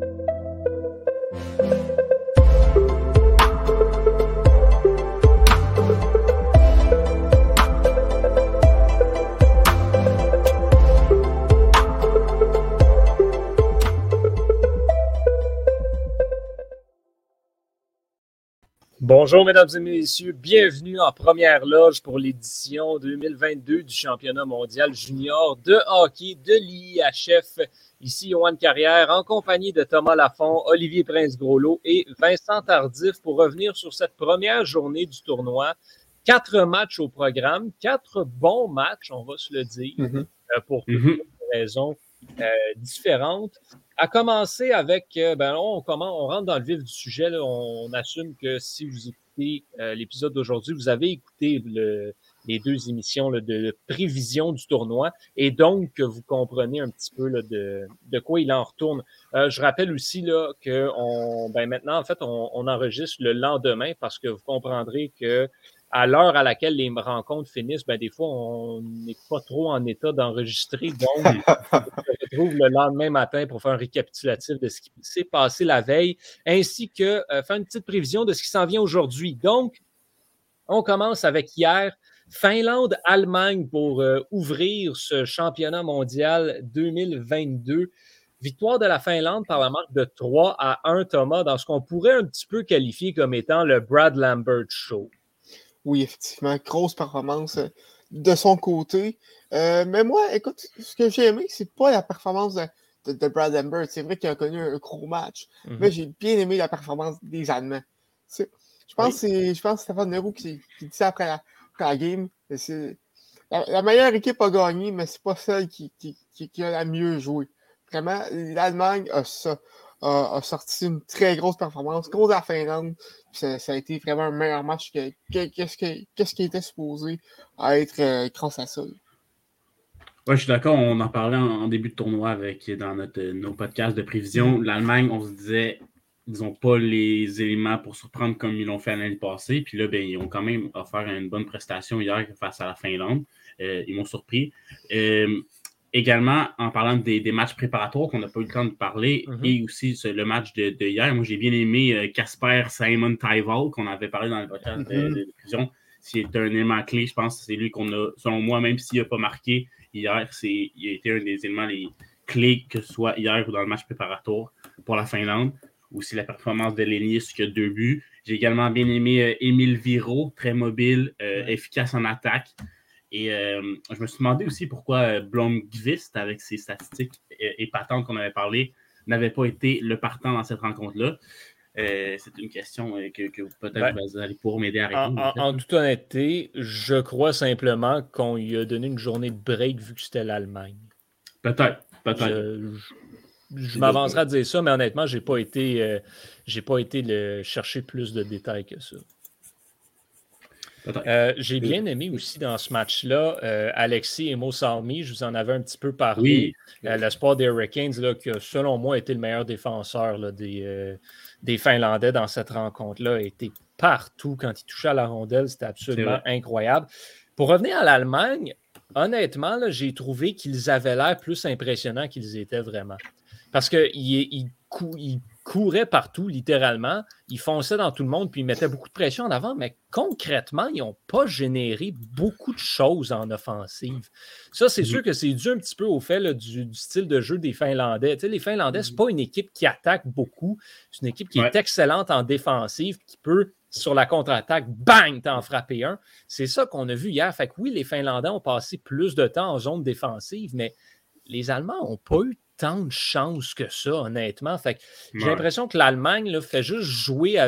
thank you Bonjour, mesdames et messieurs. Bienvenue en première loge pour l'édition 2022 du championnat mondial junior de hockey de l'IHF. Ici, Yoann Carrière, en compagnie de Thomas Lafont, Olivier Prince-Groslo et Vincent Tardif pour revenir sur cette première journée du tournoi. Quatre matchs au programme, quatre bons matchs, on va se le dire, mm-hmm. euh, pour mm raisons euh, différentes. À commencer avec, euh, ben, on, comment, on rentre dans le vif du sujet. on assume que si vous écoutez euh, l'épisode d'aujourd'hui, vous avez écouté les deux émissions de prévision du tournoi et donc que vous comprenez un petit peu de, quoi il en retourne. Euh, je rappelle aussi là, que on, ben, maintenant, en fait, on, enregistre le lendemain parce que vous comprendrez que à l'heure à laquelle les rencontres finissent, ben, des fois, on n'est pas trop en état d'enregistrer. Donc, on se retrouve le lendemain matin pour faire un récapitulatif de ce qui s'est passé la veille, ainsi que euh, faire une petite prévision de ce qui s'en vient aujourd'hui. Donc, on commence avec hier. Finlande-Allemagne pour euh, ouvrir ce championnat mondial 2022. Victoire de la Finlande par la marque de 3 à 1, Thomas, dans ce qu'on pourrait un petit peu qualifier comme étant le Brad Lambert Show. Oui, effectivement, grosse performance euh, de son côté. Euh, mais moi, écoute, ce que j'ai aimé, c'est pas la performance de, Brad Lambert. C'est vrai qu'il a connu un gros match, mais mhm. j'ai bien aimé la performance des Allemands. Je pense, que c'est Stéphane Leroux qui, qui, dit ça après la, game. La, meilleure équipe a gagné, mais c'est pas celle qui, qui, a la mieux joué. Vraiment, l'Allemagne a ça a, sorti une très grosse performance contre la Finlande. Ça, a été vraiment un meilleur match que qu'est-ce qui était supposé être euh, grâce à ça. Oui, je suis d'accord. On en parlait en, début de tournoi avec dans notre, nos podcasts de prévision. L'Allemagne, on se disait, ils n'ont pas les éléments pour surprendre comme ils l'ont fait l'année passée. Puis là, ben, ils ont quand même offert une bonne prestation hier face à la Finlande. Euh, ils m'ont surpris. Euh, également, en parlant des, matchs préparatoires qu'on n'a pas eu le temps de parler, mhm. et aussi le match de, hier, moi j'ai bien aimé euh, Casper Simon Tyval, qu'on avait parlé dans le podcast de, mhm. diffusion. C'est un élément clé, je pense que c'est lui qu'on a, selon moi, même s'il n'a pas marqué hier, il a été un des éléments les clés, que ce soit hier ou dans le match préparatoire pour la Finlande. Aussi la performance de Lénis qui a deux buts. J'ai également bien aimé euh, Émile Viro, très mobile, euh, efficace en attaque. Et euh, je me suis demandé aussi pourquoi euh, Blomqvist, avec ses statistiques épatantes qu'on avait parlé, n'avait pas été le partant dans cette rencontre-là. Euh, c'est une question que, peut-être ben, vous allez pouvoir m'aider à répondre. En, toute honnêteté, je crois simplement qu'on lui a donné une journée de break vu que c'était l'Allemagne. Peut-être, peut-être. Je, m'avancerai à dire ça, mais honnêtement, je n'ai pas été, pas été le, chercher plus de détails que ça. Euh, j'ai bien aimé aussi dans ce match-là euh, Alexis et Salmi. Je vous en avais un petit peu parlé. Euh, le sport des Hurricanes, là, qui a, selon moi, été le meilleur défenseur des, des, Finlandais dans cette rencontre-là, été partout quand il touchait à la rondelle. C'était absolument incroyable. Pour revenir à l'Allemagne, honnêtement, j'ai trouvé qu'ils avaient l'air plus impressionnants qu'ils étaient vraiment. Parce qu'ils il, il, couraient partout, littéralement. Ils fonçaient dans tout le monde, puis ils mettaient beaucoup de pression en avant, mais concrètement, ils n'ont pas généré beaucoup de choses en offensive. Ça, c'est mhm. sûr que c'est dû un petit peu au fait du, style de jeu des Finlandais. les Finlandais, ce n'est mhm. pas une équipe qui attaque beaucoup. C'est une équipe qui est excellente en défensive, qui peut, sur la contre-attaque, bang, t'en frapper un. C'est ça qu'on a vu hier. Fait que oui, les Finlandais ont passé plus de temps en zone défensive, mais les Allemands n'ont pas eu tant de chance que ça, honnêtement. Fait j'ai l'impression que l'Allemagne fait juste jouer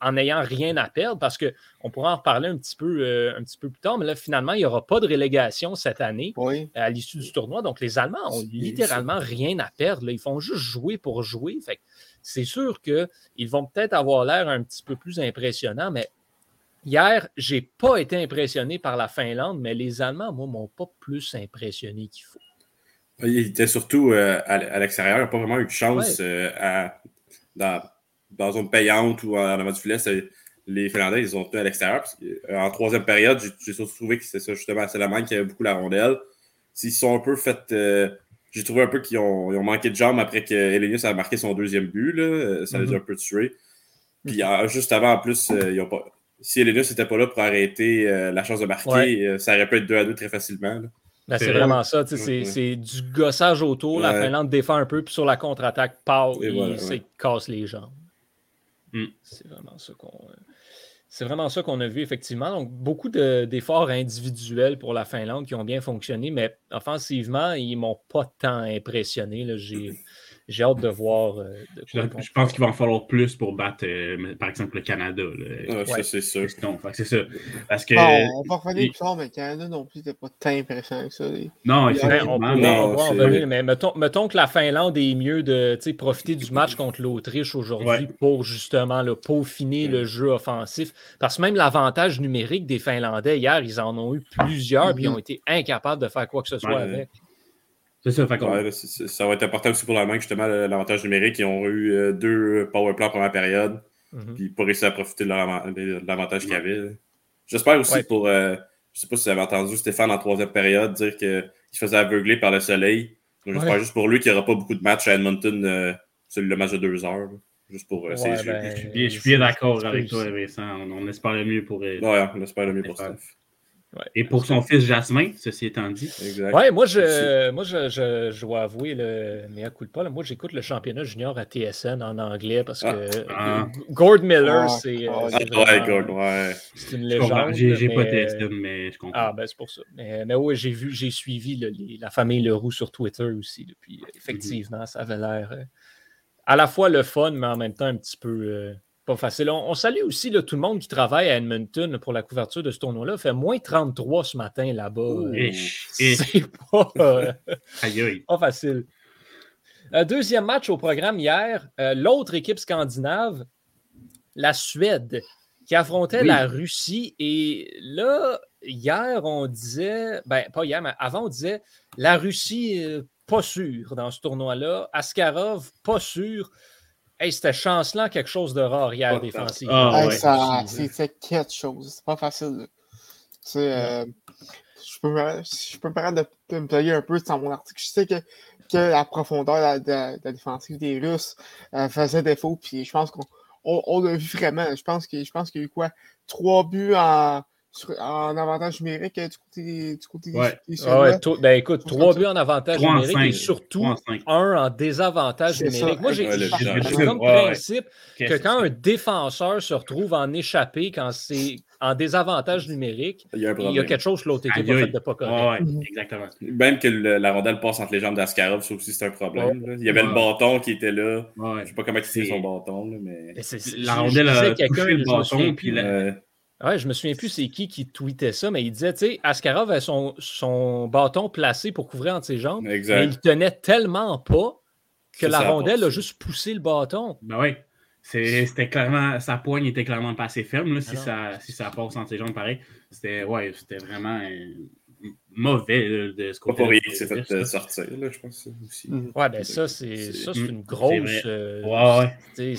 en n'ayant rien à perdre parce qu'on pourra en reparler un petit, peu, euh, un petit peu plus tard, mais là, finalement, il n'y aura pas de relégation cette année à l'issue du tournoi. Donc, les Allemands ont littéralement rien à perdre. Ils font juste jouer pour jouer. Fait c'est sûr qu'ils vont peut-être avoir l'air un petit peu plus impressionnants, mais hier, je n'ai pas été impressionné par la Finlande, mais les Allemands, moi, m'ont pas plus impressionné qu'il faut. Il était surtout euh, à, l'extérieur. Il n'a pas vraiment eu de chance euh, dans, dans zone payante ou en avant du filet. Les Finlandais, ils ont tenu à l'extérieur. Euh, en troisième période, j'ai surtout trouvé que c'est ça, justement, c'est la main qui avait beaucoup la rondelle. S'ils sont un peu fait j'ai trouvé un peu qu'ils ont, ont, manqué de jambes après que Elenius a marqué son deuxième but. Là. Ça les a mm-hmm. un peu tués. Puis juste avant, en plus, ils ont pas... si Elenius n'était pas là pour arrêter la chance de marquer, ça aurait pu être 2 à 2 très facilement. Ben, c'est vraiment ça. C'est du gossage autour. La Finlande défend un peu, puis sur la contre-attaque, Pau, il casse les jambes. Mm. C'est vraiment ça qu'on. C'est vraiment ça qu'on a vu, effectivement. Donc, beaucoup d'efforts individuels pour la Finlande qui ont bien fonctionné, mais offensivement, ils ne m'ont pas tant impressionné. J'ai j'ai hâte de voir. Euh, je, pense qu'il va en falloir plus pour battre, euh, par exemple, le Canada. ça, c'est sûr. c'est ça. Parce que. on va revenir plus tard, mais le Canada non plus, c'était pas tant impressionnant que ça. Non, effectivement. On, va revenir, mais mettons, mettons, que la Finlande est mieux de profiter du match contre l'Autriche aujourd'hui pour justement le peaufiner le jeu offensif. Parce que même l'avantage numérique des Finlandais, hier, ils en ont eu plusieurs, puis ils ont mm-hmm. été incapables de faire quoi que ce soit avec. C'est ça, ça va être important aussi pour la main, justement, l'avantage numérique. Ils ont eu euh, deux power play en première période, mm-hmm. puis pas réussi à profiter de l'avantage qu'il y avait. J'espère aussi pour. Euh, je sais pas si vous avez entendu Stéphane en troisième période dire qu'il se faisait aveugler par le soleil. J'espère juste pour lui qu'il n'y aura pas beaucoup de matchs à Edmonton, euh, le match de deux heures. Juste pour yeux. Ben, je suis bien, d'accord avec toi, Vincent. On, espère le mieux pour. Ouais, on espère le mieux pour Steph. Et pour son fils Jasmin, ceci étant dit. Oui, moi, je, moi je, je, dois avouer, le, mais à coup de pas, moi, j'écoute le championnat junior à TSN en anglais parce que ah. Ah. Gord Miller, ah. c'est. Ah, ouais, Gord, ouais. C'est une légende. J'ai pas TSN, mais je comprends. Ah, ben, c'est pour ça. Mais, mais oui, j'ai vu, j'ai suivi la famille Leroux sur Twitter aussi. Depuis, effectivement, ça avait l'air euh, à la fois le fun, mais en même temps un petit peu. Euh, pas facile. On, salue aussi tout le monde qui travaille à Edmonton pour la couverture de ce tournoi-là. Il fait moins 33 ce matin là-bas. Euh, c'est pas, euh, pas, facile. Euh, deuxième match au programme hier. L'autre équipe scandinave, la Suède, qui affrontait la Russie. Et là, hier, on disait, ben pas hier, mais avant, on disait la Russie, pas sûr dans ce tournoi-là. Askarov, pas sûr. Hey, c'était chancelant quelque chose de rare hier défensif. Ah, c'est quelque chose. C'est pas facile. Euh, je, peux, je peux me permettre de, me player un peu dans mon article. Je sais que, que la profondeur de la, défensive des Russes euh, faisait défaut. Puis je pense qu'on on, l'a vu vraiment. Je pense qu'il y a eu quoi? Trois buts en en avantage numérique euh, du côté, du côté ouais. des, ouais, ben écoute, trois buts en avantage numérique et surtout un en désavantage numérique. Moi, j'ai comme principe que quand un défenseur se retrouve en échappé, quand c'est en désavantage numérique, il y a, quelque chose que l'autre équipe a fait de pas correct. Mhm. exactement. Même que la rondelle passe entre les jambes d'Askarov, ça aussi c'est un problème. Il y avait le bâton qui était là. Je ne sais pas comment il son bâton. mais... la rondelle a coupé le bâton. Puis Ouais, je me souviens plus c'est qui qui tweetait ça, mais il disait, tu sais, Askarov avait son, son bâton placé pour couvrir entre ses jambes, mais il tenait tellement pas que la rondelle a juste poussé le bâton. Ben oui. C'était clairement, sa poigne était clairement pas assez ferme là, si, ça, si ça passe entre ses jambes pareil. C'était ouais, c'était vraiment euh, mauvais de ce côté. Pas pour rien fait euh, sortir, là, je pense aussi. Ouais, ben ça, c'est une grosse. Euh, ouais, ouais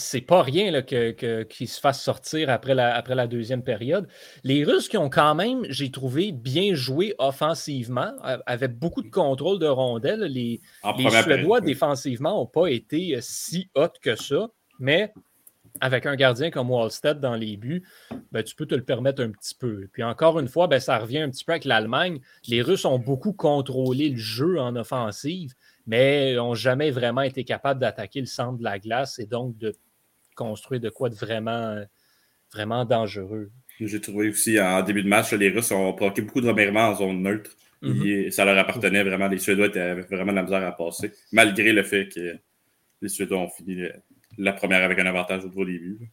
c'est pas rien qu'il que, se fasse sortir après la, après la deuxième période. Les Russes qui ont quand même, j'ai trouvé, bien joué offensivement, avaient beaucoup de contrôle de rondelles. Les, Suédois défensivement n'ont pas été euh, si hot que ça, mais avec un gardien comme Wallstead dans les buts, ben, tu peux te le permettre un petit peu. Puis encore une fois, ben, ça revient un petit peu avec l'Allemagne. Les Russes ont beaucoup contrôlé le jeu en offensive, mais n'ont jamais vraiment été capables d'attaquer le centre de la glace et donc de construire de quoi de vraiment, vraiment dangereux. J'ai trouvé aussi en début de match, les Russes ont provoqué beaucoup de remerciements en zone neutre. Mhm. ça leur appartenait vraiment. Les Suédois étaient vraiment de la misère à passer, malgré le fait que les Suédois ont fini la première avec un avantage au début.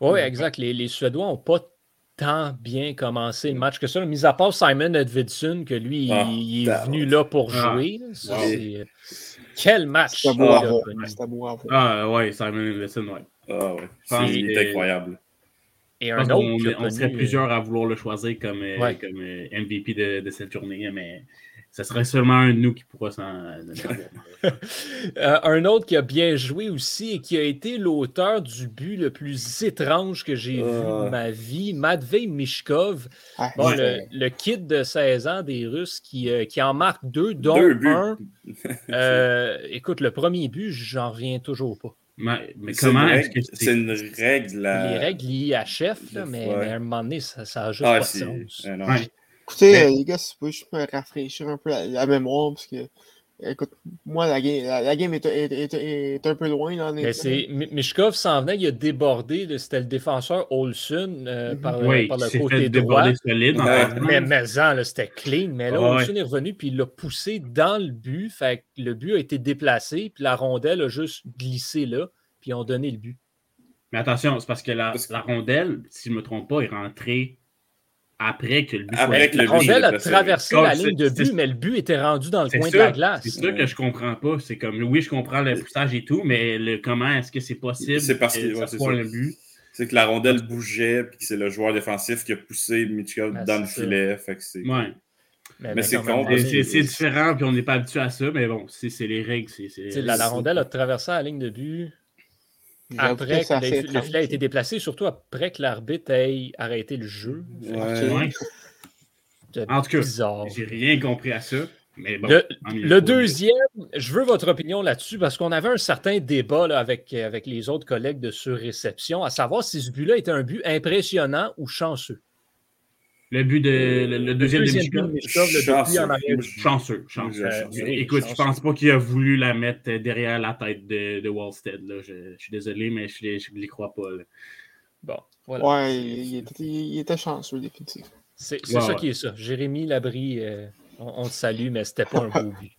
Oui, exact. Les, Suédois n'ont pas tant bien commencé le match que ça. Mis à part Simon Edvidson, que lui, il, ah, est venu là pour ah. jouer. Quel match! C'était beau à Ah ouais, Simon Edvidson, ouais. Ah ouais, c'est incroyable. Et un autre. On, serait plusieurs à vouloir le choisir comme, euh, comme euh, MVP de, de, cette journée, mais ce serait seulement un de nous qui pourra s'en. Euh, un autre qui a bien joué aussi et qui a été l'auteur du but le plus étrange que j'ai vu de ah. ma vie, Matvey Mishkov. Ah, le, kid de 16 ans des Russes qui, euh, qui en marque deux, dont un. Euh, écoute, le premier but, j'en reviens toujours pas. Mais, comment est-ce que c'est une règle Les règles liées à chef, mais, à un moment donné, ça n'a juste ah, pas de sens. Écoutez, les gars, si vous pouvez juste me rafraîchir un peu la mémoire, parce que Écoute, moi, la game, la, game est, est, est, un peu loin. Là, Mishkov s'en venait, il a débordé. C'était le défenseur Olsen euh, mhm. par, oui, par, le côté droit. Solide, mais, mais c'était clean. Mais là, Olsen est revenu puis il l'a poussé dans le but. Fait le but a été déplacé, puis la rondelle a juste glissé là, puis ils ont donné le but. Mais attention, c'est parce que la, la rondelle, si je ne me trompe pas, est rentrée après que le but après soit... que le a traversé la ligne de but, mais le but était rendu dans le coin de la glace. C'est ça que je comprends pas. C'est comme, oui, je comprends le poussage et tout, mais le, comment est-ce que c'est possible C'est parce que, ça soit le but? C'est que la rondelle bougeait, puis c'est le joueur défensif qui a poussé Mitchell ah, dans le filet. Fait que c'est... Ouais. Mais, c'est C'est différent, puis on n'est pas habitué à ça, mais bon, c'est les règles. La, la rondelle a traversé la ligne de but après que le filet a été déplacé, surtout après que l'arbitre ait arrêté le jeu. Ouais. En tout cas, j'ai rien compris à ça. Mais bon, le, deuxième, je veux votre opinion là-dessus parce qu'on avait un certain débat avec, avec les autres collègues de surréception, à savoir si ce but-là était un but impressionnant ou chanceux. Le but de le, deuxième, but de Michkov, le chanceux. chanceux. Euh, écoute, je pense pas qu'il a voulu la mettre derrière la tête de, de Wallstead. Là. Je, suis désolé, mais je ne les crois pas. Bon, voilà. Ouais, il était, il était chanceux, définitivement. C'est ça qui est ça. Jérémy Labrie, euh, on, on, te salue, mais c'était pas un beau but.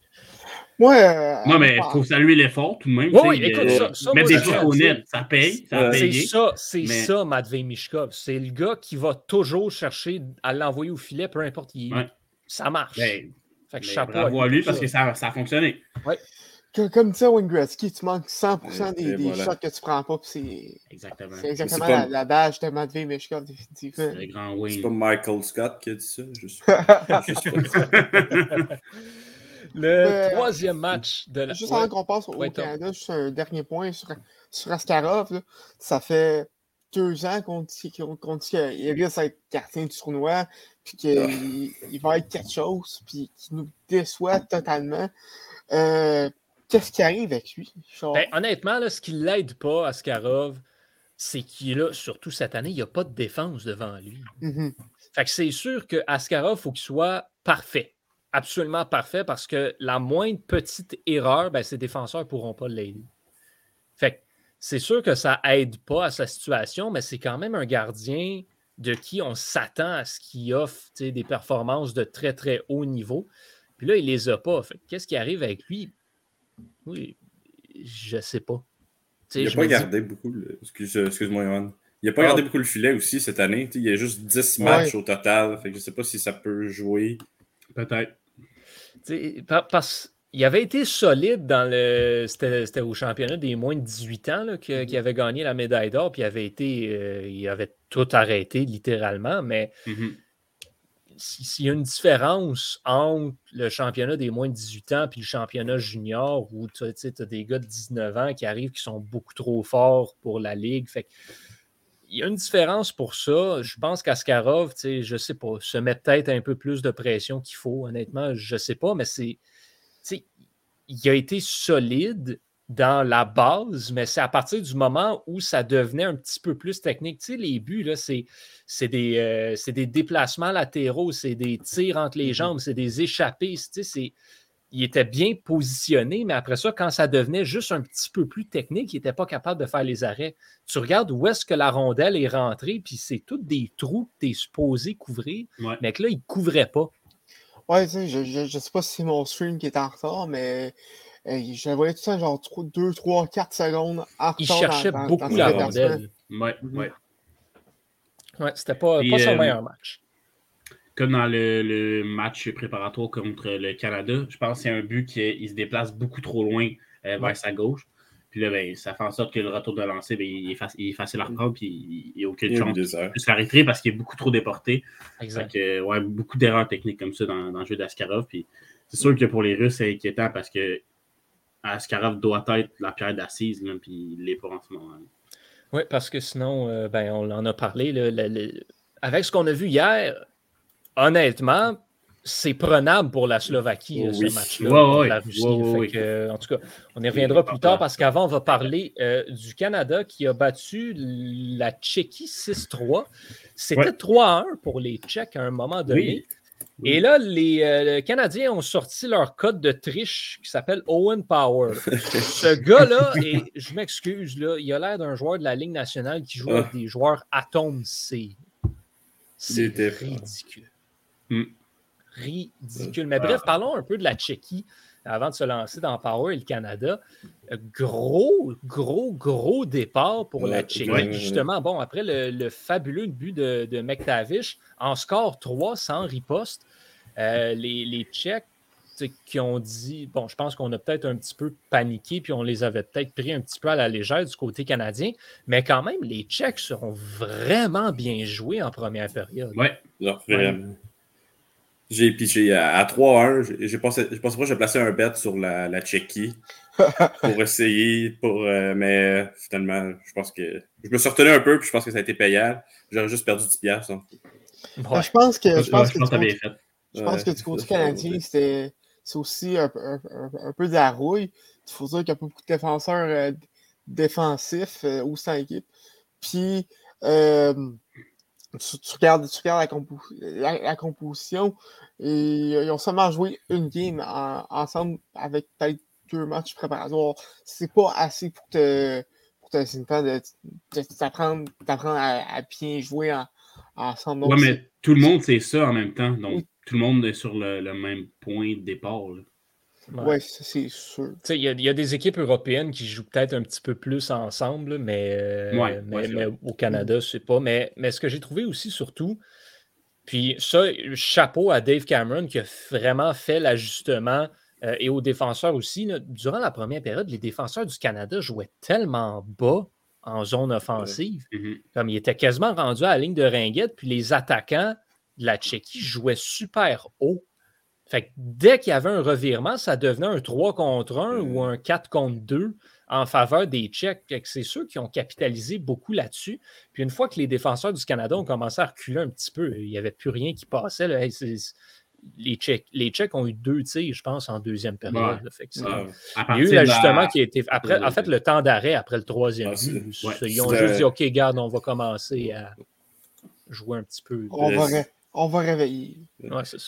Ouais, non, mais il faut saluer l'effort tout de même. Oui, écoute, ça, ça, mettre des fois honnêtes, ça paye. Ça c'est ça, c'est ça, Matvey Mishkov. C'est le gars qui va toujours chercher à l'envoyer au filet, peu importe qui est. Ça marche. Ben, fait que ben, chapeau bravo à lui parce que ça, ça a fonctionné. Ouais. Comme ça, Wayne Gretzky, tu manques 100% des, des shots que tu prends pas. C'est exactement, c'est exactement la, la, badge de Matvey Mishkov, définitivement. C'est pas Michael Scott qui a dit ça. Juste, juste Le troisième match de la. Juste avant qu'on passe au Canada, juste un dernier point sur, sur Askarov. Ça fait deux ans qu'on dit, qu'il risque d'être gardien du tournoi, puis qu'il ah. il va être quelque chose, puis qu'il nous déçoit totalement. Euh, qu'est-ce qui arrive avec lui? Ben, honnêtement, là, ce qui ne l'aide pas, Askarov, c'est qu'il a, surtout cette année, il n'y a pas de défense devant lui. Mm-hmm. Fait que c'est sûr que Askarov, il faut qu'il soit parfait absolument parfait parce que la moindre petite erreur, ben, ses défenseurs ne pourront pas l'aider. Fait c'est sûr que ça aide pas à sa situation, mais c'est quand même un gardien de qui on s'attend à ce qu'il offre des performances de très, très haut niveau. Puis là, il les a pas. Qu'est-ce qui arrive avec lui? Oui, je sais pas. il n'a pas gardé beaucoup. Excuse-moi, Yohan. Il n'a pas gardé beaucoup le filet aussi cette année. il y a juste 10 matchs au total. Fait que je ne sais pas si ça peut jouer. Peut-être. Parce qu'il avait été solide dans le. C'était au championnat des moins de 18 ans mm-hmm. qu'il avait gagné la médaille d'or, puis il avait été. Euh, il avait tout arrêté littéralement, mais mm-hmm. s'il y a une différence entre le championnat des moins de 18 ans puis le championnat junior où tu as des gars de 19 ans qui arrivent qui sont beaucoup trop forts pour la ligue. Fait il y a une différence pour ça. Je pense qu'Askarov, je ne sais pas, se met peut-être un peu plus de pression qu'il faut, honnêtement, je ne sais pas, mais c'est. Il a été solide dans la base, mais c'est à partir du moment où ça devenait un petit peu plus technique. Tu sais, les buts, c'est des, euh, des déplacements latéraux, c'est des tirs entre les mm-hmm. jambes, c'est des échappées. Tu sais, c'est il était bien positionné, mais après ça, quand ça devenait juste un petit peu plus technique, il n'était pas capable de faire les arrêts. Tu regardes où est-ce que la rondelle est rentrée, puis c'est tous des trous que tu es supposé couvrir, mais que là, il ne couvrait pas. Ouais, tu sais, je ne sais pas si c'est mon stream qui est en retard, mais euh, je voyais tout ça genre 2, 3, 4 secondes en retard. Il cherchait beaucoup la rondelle. Ouais, ouais. Ouais, c'était pas, pas son euh, meilleur match comme dans le, match préparatoire contre le Canada, je pense que c'est un but qui se déplace beaucoup trop loin euh, vers sa gauche. Puis là, ben, ça fait en sorte que le retour de lancer, ben, il, est facile à reprendre, puis il n'y a aucune chance de se faire parce qu'il est beaucoup trop déporté. Exact. ouais, beaucoup d'erreurs techniques comme ça dans, le jeu d'Askarov. Puis c'est sûr que pour les Russes, c'est inquiétant parce que Askarov doit être la pierre d'assise, puis il l'est pas en ce moment. Oui, parce que sinon, euh, ben, on en a parlé. avec ce qu'on a vu hier, honnêtement, c'est prenable pour la Slovaquie, ce match-là, la Russie. en tout cas, on y reviendra plus tard parce qu'avant, on va parler euh, du Canada qui a battu la Tchéquie 6-3. C'était 3-1 pour les Tchèques à un moment donné. Et là, euh, les Canadiens ont sorti leur code de triche qui s'appelle Owen Power. Ce gars-là, et je m'excuse, il a l'air d'un joueur de la Ligue nationale qui joue avec ah. des joueurs Atom C. C'est ridicule. Hmm. Ridicule. Mais bref, parlons un peu de la Tchéquie avant de se lancer dans Power et le Canada. Gros, gros, gros départ pour la Tchéquie. Justement, bon, après le, fabuleux but de, de McTavish, en score 3 sans riposte, euh, les, les Tchèques qui ont dit, bon, je pense qu'on a peut-être un petit peu paniqué, puis on les avait peut-être pris un petit peu à la légère du côté canadien, mais quand même, les Tchèques seront vraiment bien joués en première période. Oui, vraiment. J'ai pitché à, 3-1. J'ai pensé, je pensais pas que je plaçais un bet sur la, la Tchéquie pour essayer, pour, euh, mais finalement, je pense que je me suis retenu un peu, puis je pense que ça a été payant. J'aurais juste perdu 10 piastres. Je pense que, je pense que. Je pense que du côté canadien, c'est aussi un, peu de la rouille. Il faut dire qu'il n'y a pas beaucoup de défenseurs euh, défensifs euh, au sein équipe. Puis, euh, tu, regardes, la, composition et ils ont seulement joué une game ensemble avec peut-être deux matchs préparatoires. C'est pas assez pour te, pour te t'apprendre à, à, bien jouer ensemble. Oui, mais tout le monde sait ça en même temps. Donc, tout le monde est sur le, même point de départ. Oui, c'est sûr. Il y, a des équipes européennes qui jouent peut-être un petit peu plus ensemble, mais, euh, mais, au Canada, je sais pas. Mais, mais ce que j'ai trouvé aussi, surtout, puis ça, chapeau à Dave Cameron qui a vraiment fait l'ajustement euh, et aux défenseurs aussi. durant la première période, les défenseurs du Canada jouaient tellement bas en zone offensive, mm-hmm. comme ils étaient quasiment rendus à la ligne de ringuette, puis les attaquants la Tchéquie jouait super haut. Fait dès qu'il y avait un revirement, ça devenait un 3 contre 1 ou un 4 contre 2 en faveur des Tchèques. C'est ceux qui ont capitalisé beaucoup là-dessus. Puis une fois que les défenseurs du Canada ont commencé à reculer un petit peu, il n'y avait plus rien qui passait. les, Tchèques, les Tchèques ont eu deux tirs, je pense, en deuxième période. il y a eu l'ajustement qui a été. Après, en fait, le temps d'arrêt après le troisième ah, but. Ils ont juste dit OK, garde, on va commencer à jouer un petit peu. On va, on va réveiller.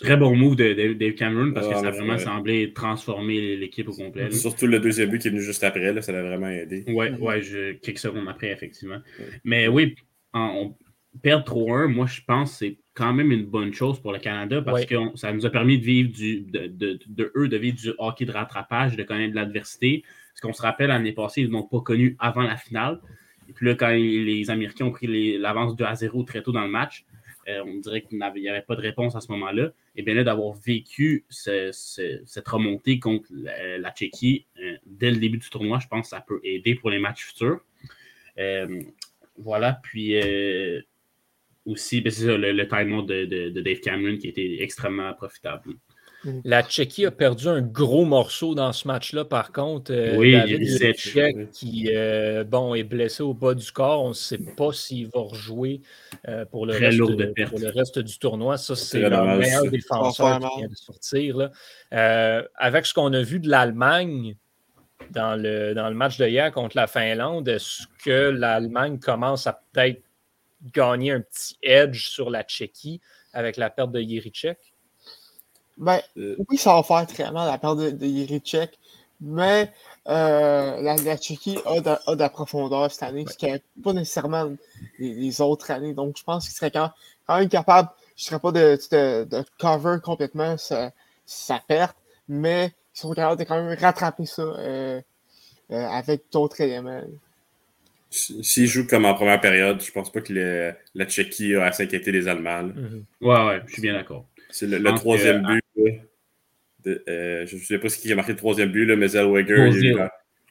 Très bon move de, Dave Cameron parce que ça a vraiment semblé transformer l'équipe au complet. Surtout le deuxième but qui est venu juste après, ça l'a vraiment aidé. Oui, ouais, quelques secondes après, effectivement. Mais oui, on, perdre 3-1, moi je pense que c'est quand même une bonne chose pour le Canada parce que ça nous a permis de vivre du, de, eux, de vivre du hockey de rattrapage, de connaître de l'adversité. Parce qu'on se rappelle, l'année passée, ils n'ont pas connu avant la finale. Et puis là, quand les Américains ont pris l'avance 2 à 0 très tôt dans le match, euh, on dirait qu'il n'y avait, pas de réponse à ce moment-là. Et bien là, d'avoir vécu cette remontée contre la, Tchéquie euh, dès le début du tournoi, je pense que ça peut aider pour les matchs futurs. Euh, voilà, puis aussi, ben, c'est le, le de, Dave Cameron qui était extrêmement profitable. Mm. La Tchéquie a perdu un gros morceau dans ce match-là, par contre. Euh, oui, David Tchèque qui euh, bon, est blessé au bas du corps. On ne sait pas s'il va rejouer euh, pour, le reste, du tournoi. Ça, c'est le meilleur défenseur qui vient de sortir. avec ce qu'on a vu de l'Allemagne dans le, dans le match de hier contre la Finlande, est-ce que l'Allemagne commence à peut-être gagner un petit edge sur la Tchéquie avec la perte de Yerichek? Ben, euh. oui, ça va faire très mal la perte de, de mais euh, la, la, Tchéquie a de, la profondeur cette année, ce qui n'est pas nécessairement les, autres années. Donc, je pense qu'il serait quand, même capable, je ne serais pas de, de, cover complètement sa, perte, mais ils sont capables de quand même rattraper ça euh, avec d'autres éléments. S'ils jouent comme en première période, je pense pas que la Tchéquie a à s'inquiéter des Allemands. Mm-hmm. Ouais, ouais, je suis bien d'accord. C'est le, troisième but. Euh, je ne sais pas ce qui a marqué le troisième but, là, mais Zellweger. Il,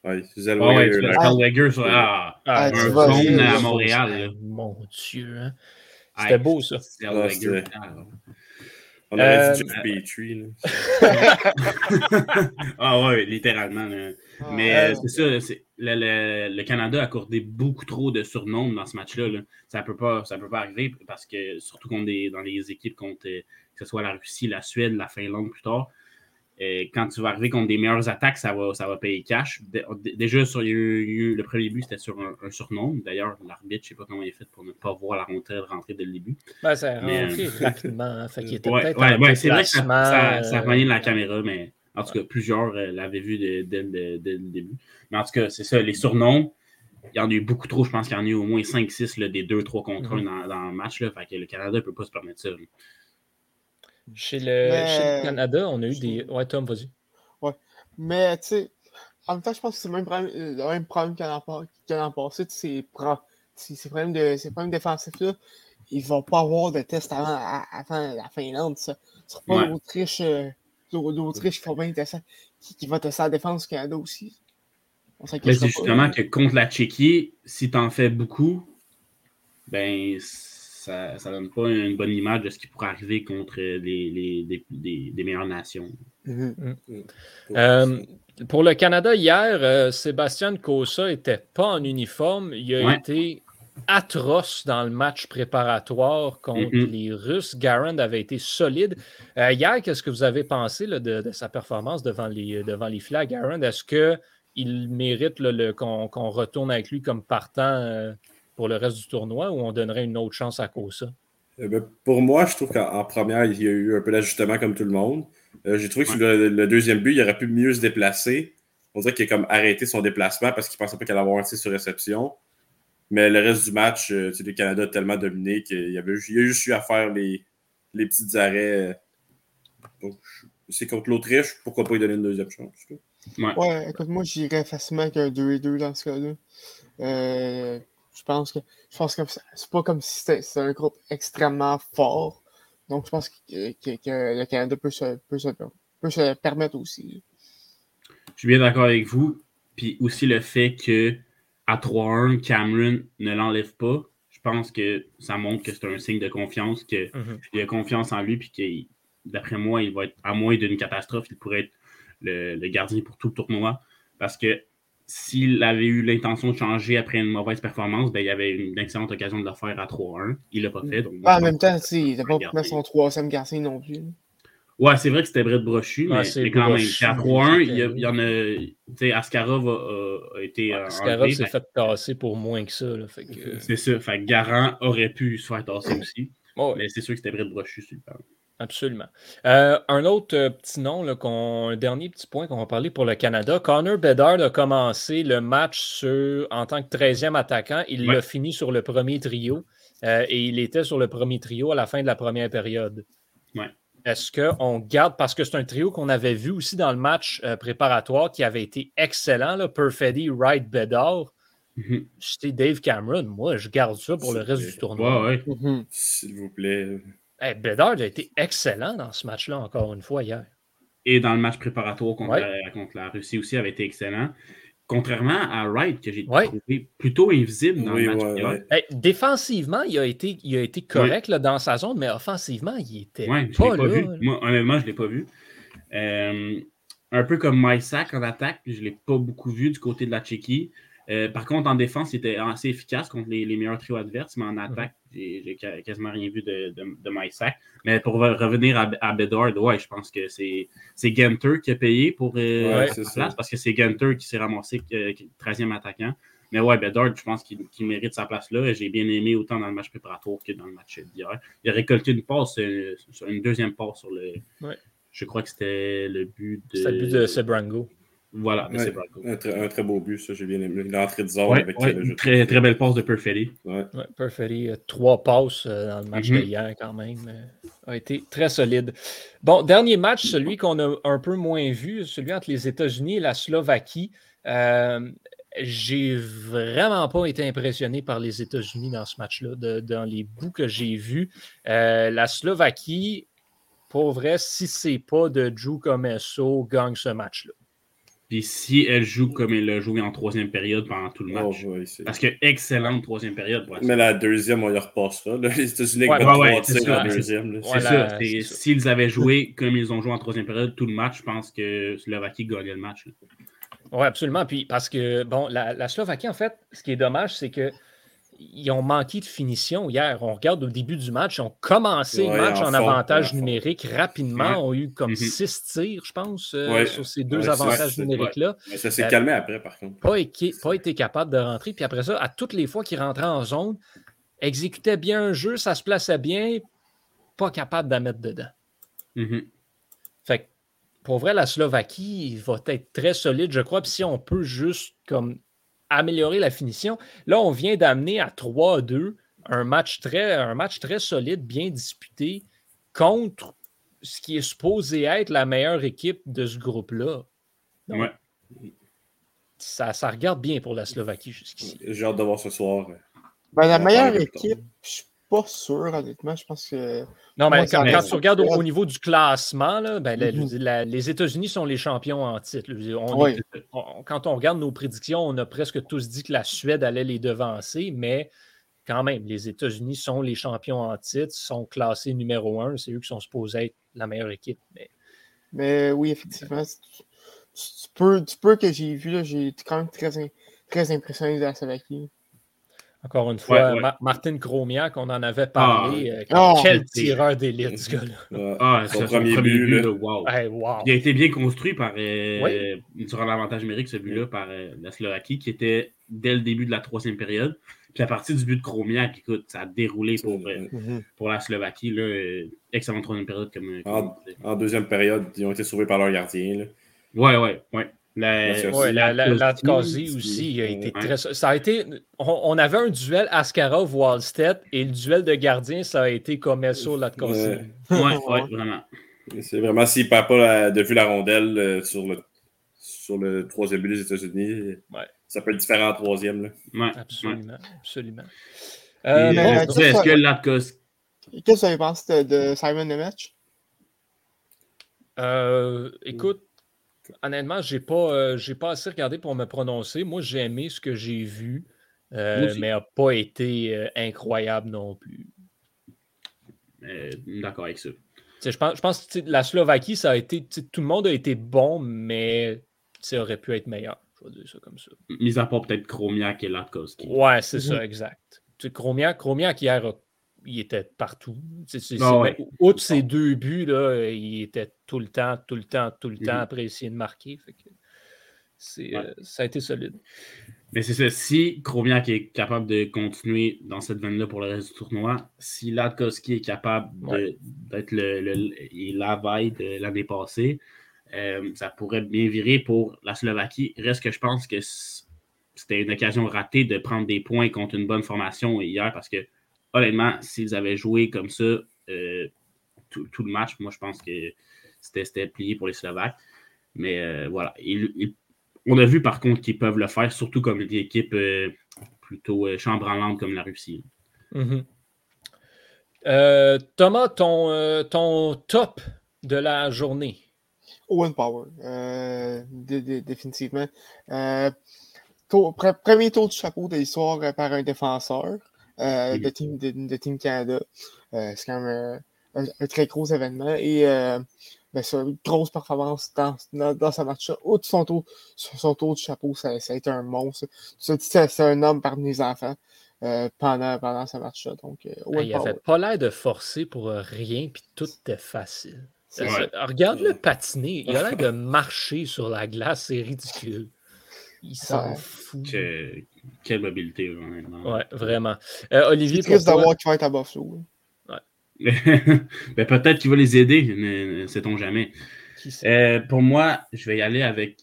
ouais, Zellweger. Ah, Zellweger sur ah, ah, un à Montréal. Mon Dieu. Hein. C'était beau, ça. On aurait dit Jeff Petrie. ah ouais, littéralement. Ah, Mais c'est ça, le, Canada a accordé beaucoup trop de surnoms dans ce match-là. Ça ne peut, pas, peut pas arriver parce que, surtout qu'on est dans les équipes contre, que ce soit la Russie, la Suède, la Finlande plus tard, quand tu vas arriver contre des meilleures attaques, ça va, ça va payer cash. Déjà, sur, le premier but, c'était sur un, surnom. D'ailleurs, l'arbitre, je ne sais pas comment il est fait pour ne pas voir la rentrée rentrer dès le début. Ben, ça a rentré euh, rapidement. Hein. Fait était ouais, ouais, c'est vrai que ça, ça, ça de la caméra, mais en tout cas, plusieurs euh, l'avaient vu dès, le début. Mais en tout cas, c'est ça, les surnoms. Il y en a eu beaucoup trop. Je pense qu'il y en a eu au moins 5-6 des 2-3 contre 1 mm-hmm. dans, le match. Là, fait que le Canada ne peut pas se permettre ça. Chez le, Canada, on a eu des. Ouais, Tom, vas-y. Ouais. Mais, tu sais, en même temps, je pense que c'est le même problème, le même problème qu'en a passé. Ces problèmes, de, ces problèmes défensifs-là, ils ne vont pas avoir de test avant, avant la Finlande. Ça ne sera pas l'Autriche. Euh, L'Autriche qui, qui va tester la défense Canada aussi? Mais c'est justement que contre la Tchéquie, si tu en fais beaucoup, ben ça ne donne pas une bonne image de ce qui pourrait arriver contre les, des, meilleures nations. Mm-hmm. Mm. Euh, pour le Canada, hier, euh, Sébastien Kosa n'était pas en uniforme. Il a été atroce dans le match préparatoire contre mm-hmm. les Russes. Garand avait été solide. Euh, hier, qu'est-ce que vous avez pensé de, sa performance devant les, devant les Garand? Est-ce qu'il mérite qu'on retourne avec lui comme partant pour le reste du tournoi ou on donnerait une autre chance à Kosa? Eh ben, pour moi, je trouve qu'en première, il y a eu un peu d'ajustement comme tout le monde. Euh, j'ai trouvé que sur le, deuxième but, il aurait pu mieux se déplacer. On dirait qu'il a comme arrêté son déplacement parce qu'il ne pensait pas qu'il allait avoir un tir sur réception. Mais le reste du match, euh, le Canada a tellement dominé qu'il y, avait, il y a juste eu à faire les, les petits arrêts. Donc, c'est contre l'Autriche, pourquoi pas lui donner une deuxième chance? Ouais, écoute, moi, j'irais facilement avec un 2 et 2 dans ce cas-là. Euh, je pense que je pense que c'est pas comme si c'était un groupe extrêmement fort. Donc je pense que, le Canada peut se, peut, se, permettre aussi. Je suis bien d'accord avec vous. Puis aussi le fait que à 3-1, Cameron ne l'enlève pas. Je pense que ça montre que c'est un signe de confiance, qu'il mm-hmm. a confiance en lui, puis que d'après moi, il va être, à moins d'une catastrophe, il pourrait être le, le, gardien pour tout le tournoi. Parce que s'il avait eu l'intention de changer après une mauvaise performance, ben, il y avait une excellente occasion de le faire à 3-1. Il ne l'a pas fait. Donc ah, en même temps, il n'a pas mis son troisième gardien non plus. Ouais, c'est vrai que c'était Brett Brochu, mais, quand même, à 3-1, il, y, en a. Tu sais, Askarov a, été. Euh, Askarov s'est fait tasser pour moins que ça. C'est ça. Fait Garant aurait pu se faire tasser aussi. Mais c'est sûr que c'était Brett Brochu sur le Absolument. Euh, un autre euh, petit nom, un dernier petit point qu'on va parler pour le Canada. Connor Bedard a commencé le match sur, en tant que 13e attaquant. Il l'a fini sur le premier trio euh, et il était sur le premier trio à la fin de la première période. Est-ce qu'on garde, parce que c'est un trio qu'on avait vu aussi dans le match préparatoire qui avait été excellent, là, Perfetti, Wright, Bedard. C'était Dave Cameron. Moi, je garde ça pour le reste du tournoi. Mm-hmm. S'il vous plaît. Hey, Bedard a été excellent dans ce match-là, encore une fois, hier. Et dans le match préparatoire contre, la, Russie aussi, avait été excellent. Contrairement à Wright, que j'ai trouvé plutôt invisible dans le match. défensivement, il a été, il a été correct là, dans sa zone, mais offensivement, il était pas, pas Vu. Moi, honnêtement, je ne l'ai pas vu. Euh, un peu comme Mysak en attaque, je ne l'ai pas beaucoup vu du côté de la Tchéquie. Euh, par contre, en défense, il était assez efficace contre les, meilleurs trios adverses, mais en mhm. attaque, j'ai quasiment rien vu de, de, de Mais pour revenir à, Bedard, ouais, je pense que c'est Genter qui a payé pour euh, place parce que c'est Genter qui s'est ramassé 13e euh, attaquant. Mais ouais, Bedard, je pense qu'il mérite sa place là. J'ai bien aimé autant dans le match préparatoire que dans le match d'hier. Il a récolté une passe, une deuxième passe sur le. Je crois que c'était le but de. C'était le but de Sebrango. Voilà, un, très, beau but, ça, j'ai bien aimé. L'entrée de zone avec euh, le très, très belle passe de Perfetti. Ouais. Perfetti, euh, trois passes euh, dans le match mm d'hier quand même. a été très solide. Bon, dernier match, celui qu'on a un peu moins vu, celui entre les États-Unis et la Slovaquie. j'ai vraiment pas été impressionné par les États-Unis dans ce match-là, dans les bouts que j'ai vus. la Slovaquie, pour vrai, si c'est pas de Drew Comesso, gagne ce match-là. Puis si elle joue comme elle a joué en troisième période pendant tout le oh, match. parce que excellente troisième période. Mais la deuxième, on y repassera. Les États-Unis ouais, ouais, c'est la deuxième. C'est ça. S'ils avaient joué comme ils ont joué en troisième période tout le match, je pense que Slovaquie gagnait le match. Oui, absolument. Puis parce que, bon, la, la Slovaquie, en fait, ce qui est dommage, c'est que ils ont manqué de finition hier. On regarde au début du match, ils ont commencé le match en, avantage numérique rapidement. ont eu comme mm-hmm. six tirs, je pense, euh, sur ces deux avantages numériques-là. ça s'est calmé après, par contre. Pas, pas, été capable de rentrer. Puis après ça, à toutes les fois qu'ils rentraient en zone, exécutaient bien un jeu, ça se plaçait bien, pas capable de mettre dedans. Mm-hmm. Fait que, pour vrai, la Slovaquie va être très solide, je crois. Puis si on peut juste comme améliorer la finition. Là, on vient d'amener à 3-2 un match, très, un match très solide, bien disputé, contre ce qui est supposé être la meilleure équipe de ce groupe-là. Ça, ça, regarde bien pour la Slovaquie jusqu'ici. J'ai hâte de voir ce soir. Ben, la meilleure équipe, pas sûr, honnêtement. Je pense que. Non, mais quand, tu regardes au, niveau du classement, là, ben, mhm. les États-Unis sont les champions en titre. quand on regarde nos prédictions, on a presque tous dit que la Suède allait les devancer, mais quand même, les États-Unis sont les champions en titre, sont classés numéro un. C'est eux qui sont supposés être la meilleure équipe. Mais, mais oui, effectivement. Tu, peux, tu peux que j'ai vu, j'ai quand même très, très impressionné de la Slovaquie. Encore une fois, Martin Kromiak, on en avait parlé. Ah, euh, ah, quel tireur d'élite, ce gars-là. Ah, son premier, but, wow. Il a été bien construit par, euh, durant l'avantage numérique, ce but-là, par euh, la Slovaquie, qui était dès le début de la troisième période. Puis à partir du but de Kromiak, écoute, ça a déroulé pour, mm-hmm. pour la Slovaquie. Là, excellente troisième période. Comme, en, deuxième période, ils ont été sauvés par leur gardien. Là. Ouais, ouais, ouais. La, la, la, aussi a été très. Ça a été. On, avait un duel Askarov-Wallstedt et le duel de gardien, ça a été comme Esso Latkosi. Oui, ouais, ouais, vraiment. C'est vraiment s'il ne perd pas de vue la rondelle euh, sur, le, sur le troisième but des États-Unis, ça peut être différent en troisième. Là. Absolument. absolument. Euh, Est-ce que. Qu'est-ce que tu penses de, de Simon Nemec? Euh, écoute, honnêtement, je n'ai pas, euh, pas assez regardé pour me prononcer. Moi, j'ai aimé ce que j'ai vu, euh, mais n'a pas été euh, incroyable non plus. D'accord avec ça. Je pense, je pense que la Slovaquie, ça a été. Tout le monde a été bon, mais ça aurait pu être meilleur. Je vais dire ça comme ça. Mis à part peut-être Chromiak et Latkowski. Ouais, c'est ça, mhm. exact. Chromiak, Chromiak hier a il était partout. Ah outre ces deux buts, là, il était tout le temps, tout le temps, tout le temps mm-hmm. après essayer de marquer. Euh, ça a été solide. Mais c'est ça. Si Kromiak est capable de continuer dans cette veine-là pour le reste du tournoi, si Latkowski est capable d'être le, le, la veille de l'année passée, euh, ça pourrait bien virer pour la Slovaquie. Reste que je pense que c'était une occasion ratée de prendre des points contre une bonne formation hier parce que honnêtement, s'ils avaient joué comme ça euh, tout, le match, moi, je pense que c'était plié pour les Slovaques. Mais euh, voilà. on a vu par contre qu'ils peuvent le faire, surtout comme des équipes euh, plutôt chambranlantes comme la Russie. Mm-hmm. Thomas, ton, ton top de la journée? Owen Power, définitivement. premier tour du chapeau de l'histoire par un défenseur. Euh, de, team, de, Team Canada. Euh, c'est quand même euh, un, très gros événement. Et ben, c'est une grosse performance dans, dans, ce match-là. Outre son tour, son tour du chapeau, ça, ça a été un monstre. C'est un homme parmi les enfants. pendant, pendant ce match-là. Donc, il n'avait pas l'air de forcer pour rien, puis tout était facile. Regarde le patiner. Il a l'air de marcher sur la glace, c'est ridicule. Il s'en fout. Quelle mobilité, vraiment. Ouais, vraiment. Euh, Olivier, c'est d'avoir qui va être à Buffalo. Ouais. ben, peut-être qu'il va les aider, mais sait-on jamais. Euh, pour moi, je vais y aller avec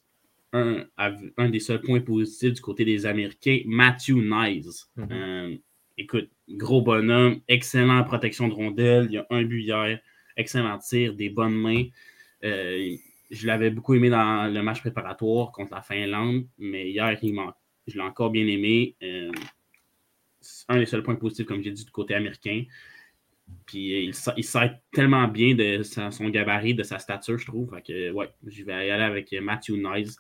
un, un, des seuls points positifs du côté des Américains, Matthew Nice. Mm-hmm. Euh, écoute, gros bonhomme, excellent protection de rondelle, il y a un but hier, excellent tir, des bonnes mains. Euh, je l'avais beaucoup aimé dans le match préparatoire contre la Finlande, mais hier, il je l'ai encore bien aimé. Euh, un des seuls points positifs, comme j'ai dit, du côté américain. Puis il, il sert tellement bien de son gabarit, de sa stature, je trouve. Fait que, ouais, je vais y aller avec Matthew Nice.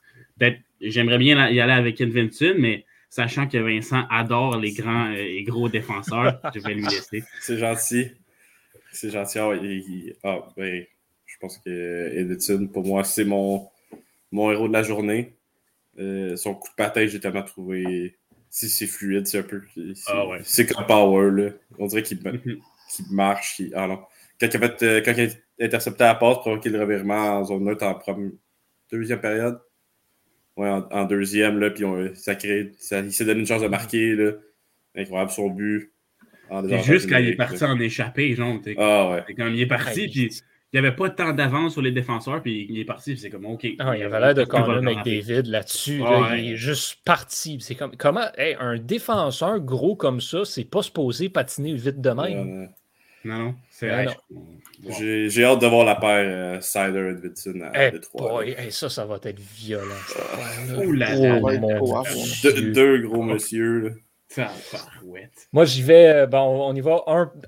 J'aimerais bien y aller avec Ken Vincent, mais sachant que Vincent adore les grands et gros défenseurs, je vais lui laisser. C'est gentil. C'est gentil. Ah, ah ben, pense que Edison, pour moi, c'est mon, mon héros de la journée. Euh, son coup de patin, j'ai tellement trouvé. C'est fluide, c'est un peu. C'est ah, comme Power, là. On dirait qu'il mhm. marche. Ah non. Quand il, a euh, quand il a intercepté la passe, provoqué le revirement en zone neutre en première, deuxième période. Ouais, en, deuxième, là, puis ça crée. Ça, il s'est donné une chance de marquer, là. Incroyable son but. juste quand il est parti en échappé, genre. Ah ouais. Quand il est parti, puis il n'y avait pas tant d'avance sur les défenseurs, puis il est parti, c'est comme OK. Ah, il avait l'air de Colin avec David là-dessus. Il est juste parti. C'est comme comment un défenseur gros comme ça, c'est pas supposé patiner vite de même? non, non. C'est vrai. J'ai hâte de voir la paire euh, Sider Edvidson à hey, Détroit. ça, ça va être violent. oh là là. Oh, deux, gros monsieur. Moi, j'y vais. Euh, bon, on y va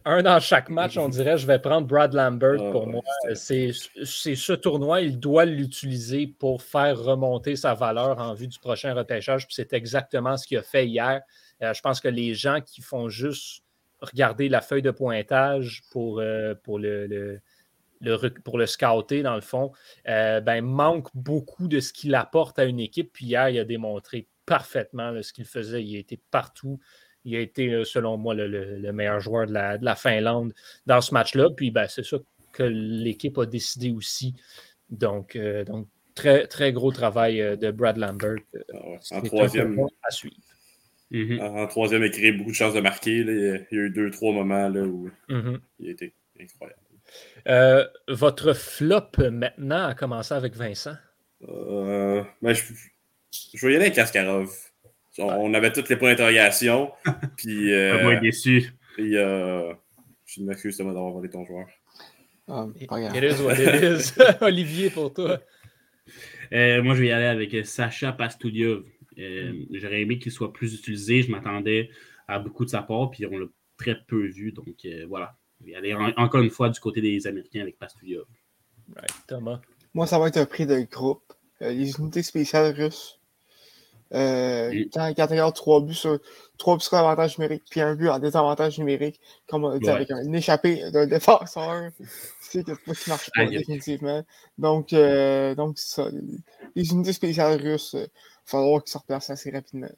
un, dans chaque match, on dirait. Je vais prendre Brad Lambert ah, pour moi. C'est ce tournoi, il doit l'utiliser pour faire remonter sa valeur en vue du prochain repêchage. c'est exactement ce qu'il a fait hier. Euh, je pense que les gens qui font juste regarder la feuille de pointage pour, euh, pour le, pour le scouter, dans le fond, ben, manquent beaucoup de ce qu'il apporte à une équipe. Puis hier, il a démontré parfaitement ce qu'il faisait. Il a été partout. Il a été, euh, selon moi, le, meilleur joueur de la, Finlande dans ce match-là. Puis ben, c'est ça que l'équipe a décidé aussi. Donc, euh, donc très, très gros travail euh, de Brad Lambert. Ah en troisième. À suivre. Mm-hmm. En troisième, il a créé beaucoup de chances de marquer. Il y a eu deux, trois moments là, où mm-hmm. il a été incroyable. votre flop maintenant a commencé avec Vincent? Ben, je, je vais y aller avec Kaskarov. On, avait tous les points d'interrogation. puis. Euh, moi déçu. Puis, euh, je m'excuse d'avoir volé ton joueur. Ah, Olivier, pour toi. Euh, moi, je vais y aller avec Sacha Pastudiov. Euh, mm. J'aurais aimé qu'il soit plus utilisé. Je m'attendais à beaucoup de sa part, puis on l'a très peu vu. Donc, voilà. Je vais y aller encore une fois du côté des Américains avec Pastudiov. Thomas. Moi, ça va être un prix de groupe. les unités spéciales russes euh, quand, quand tu regardes trois buts sur trois buts sur avantage numérique, puis un but en désavantage numérique, comme on a dit, avec un échappé d'un défenseur, c'est quelque chose qui marche pas, définitivement. Donc, euh, donc ça. Les unités spéciales russes, il euh, va falloir qu'ils se replacent assez rapidement.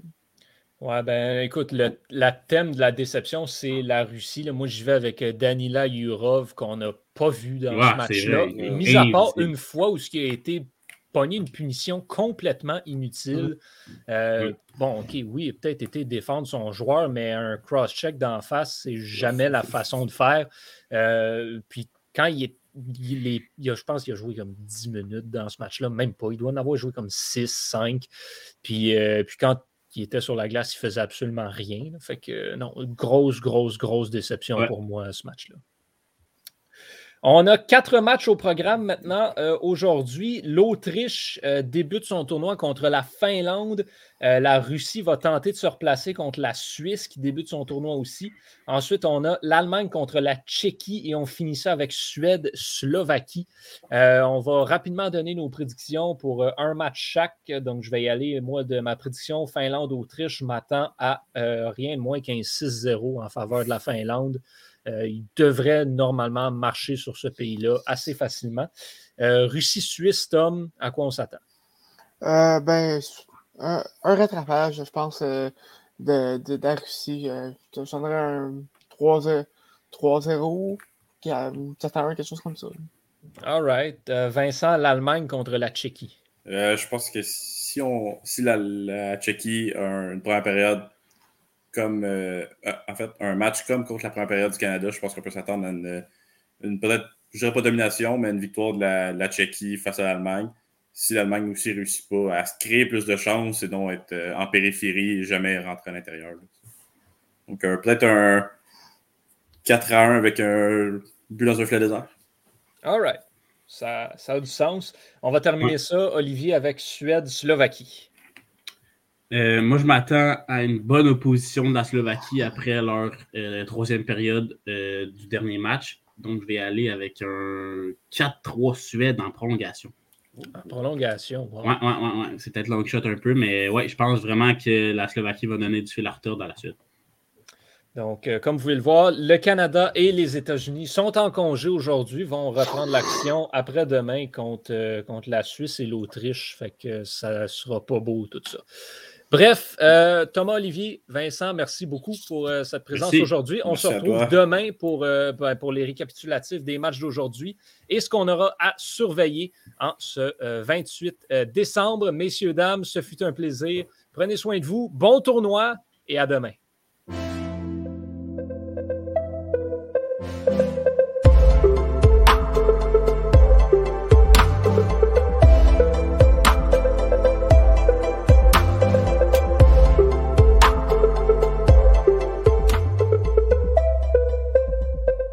Ouais, ben écoute, le la thème de la déception, c'est la Russie. Là. Moi, j'y vais avec Danila Yurov qu'on n'a pas vu dans ce match-là. Mis à part une fois où ce qui a été pogné une punition complètement inutile. Euh, bon, OK, oui, il a peut-être été défendre son joueur, mais un cross-check d'en face, c'est jamais la façon de faire. Euh, puis quand il est il je pense qu'il a joué comme 10 minutes dans ce match-là, même pas. Il doit en avoir joué comme 6, 5. Puis, euh, puis quand il était sur la glace, il faisait absolument rien. Fait que non, grosse, grosse, grosse déception pour moi ce match-là. On a quatre matchs au programme maintenant. Euh, aujourd'hui, l'Autriche euh, débute son tournoi contre la Finlande. Euh, la Russie va tenter de se replacer contre la Suisse qui débute son tournoi aussi. Ensuite, on a l'Allemagne contre la Tchéquie et on finit ça avec Suède-Slovaquie. on va rapidement donner nos prédictions pour un match chaque. Donc, je vais y aller, moi, de ma prédiction Finlande-Autriche. Je m'attends à rien de moins qu'un 6-0 en faveur de la Finlande. Euh, il devrait normalement marcher sur ce pays-là assez facilement. Euh, Russie-Suisse, Tom, à quoi on s'attend? Euh, ben, un, rattrapage, je pense, de, de, la Russie. J'en aurais un 3-0, 4-1, quelque chose comme ça. All right. Vincent, l'Allemagne contre la Tchéquie. je pense que si, on, si la, la Tchéquie a une première période comme euh, euh, en fait un match comme contre la première période du Canada. Je pense qu'on peut s'attendre à une, peut-être, je dirais pas domination, mais une victoire de la, Tchéquie face à l'Allemagne. Si l'Allemagne aussi réussit pas à se créer plus de chances et donc être euh, en périphérie et jamais rentrer à l'intérieur. Donc peut-être un 4 à 1 avec un but dans un filet désert. All right. Ça, ça, a du sens. On va terminer ça, Olivier, avec Suède-Slovaquie. Euh, moi, je m'attends à une bonne opposition de la Slovaquie après leur euh, troisième période du dernier match. Donc, je vais aller avec un 4-3 Suède en prolongation. En prolongation, ouais. Ouais, ouais, ouais, C'est peut-être long shot un peu, mais ouais, je pense vraiment que la Slovaquie va donner du fil à retard dans la suite. Donc, euh, comme vous pouvez le voir, le Canada et les États-Unis sont en congé aujourd'hui, vont reprendre l'action après-demain contre, euh, contre la Suisse et l'Autriche. Fait que ça ne sera pas beau tout ça. Bref, euh, Thomas Olivier, Vincent, merci beaucoup pour cette présence aujourd'hui. On se retrouve demain pour, ben, pour les récapitulatifs des matchs d'aujourd'hui et ce qu'on aura à surveiller en ce 28 décembre. Messieurs, dames, ce fut un plaisir. Prenez soin de vous. Bon tournoi et à demain.